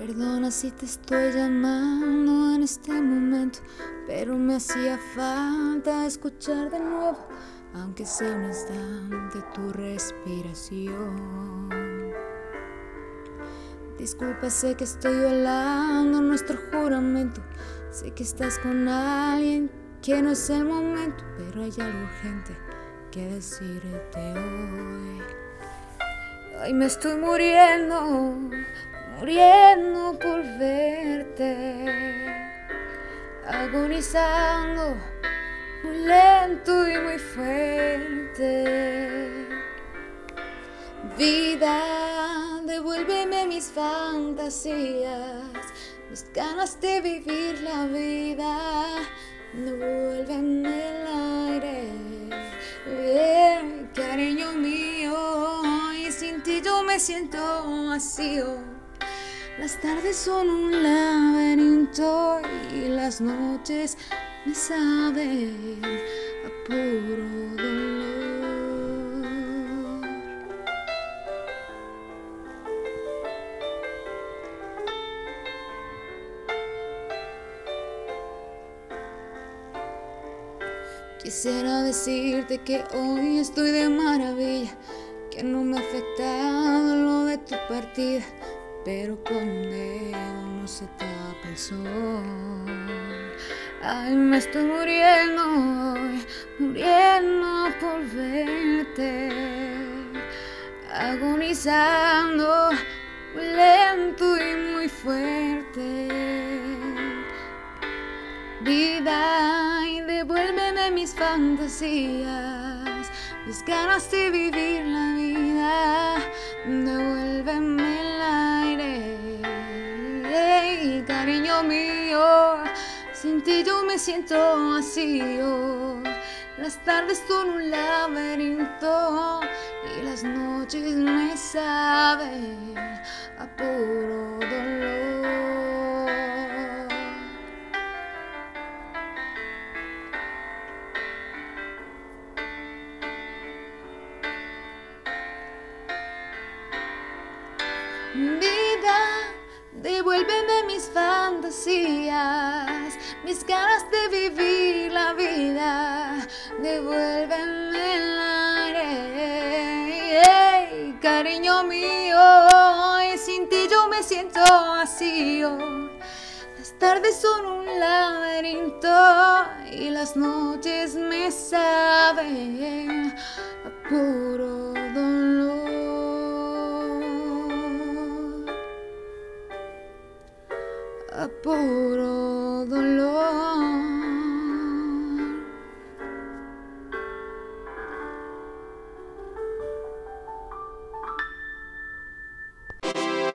Perdona si te estoy llamando en este momento, pero me hacía falta escuchar de nuevo, aunque sea un instante, tu respiración. Disculpa, sé que estoy violando nuestro juramento, sé que estás con alguien que no es el momento, pero hay algo urgente que decirte hoy. Hoy me estoy muriendo muriendo por verte, agonizando muy lento y muy fuerte. Vida, devuélveme mis fantasías, mis ganas de vivir la vida, devuélveme el aire, cariño mío, y sin ti yo me siento vacío. Las tardes son un laberinto y las noches me saben a puro dolor. Quisiera decirte que hoy estoy de maravilla, que no me ha afectado lo de tu partida pero con él no se tapa el sol. Ay, me estoy muriendo, muriendo por verte, agonizando muy lento y muy fuerte. Vida, y devuélveme mis fantasías, mis ganas de vivir la vida, mío, sin ti yo me siento vacío. Las tardes son un laberinto y las noches me saben a puro dolor. Devuélveme mis fantasías, mis ganas de vivir la vida. Devuélveme el aire, cariño mío. Y sin ti yo me siento vacío. Las tardes son un laberinto y las noches me saben a puro a puro dolor.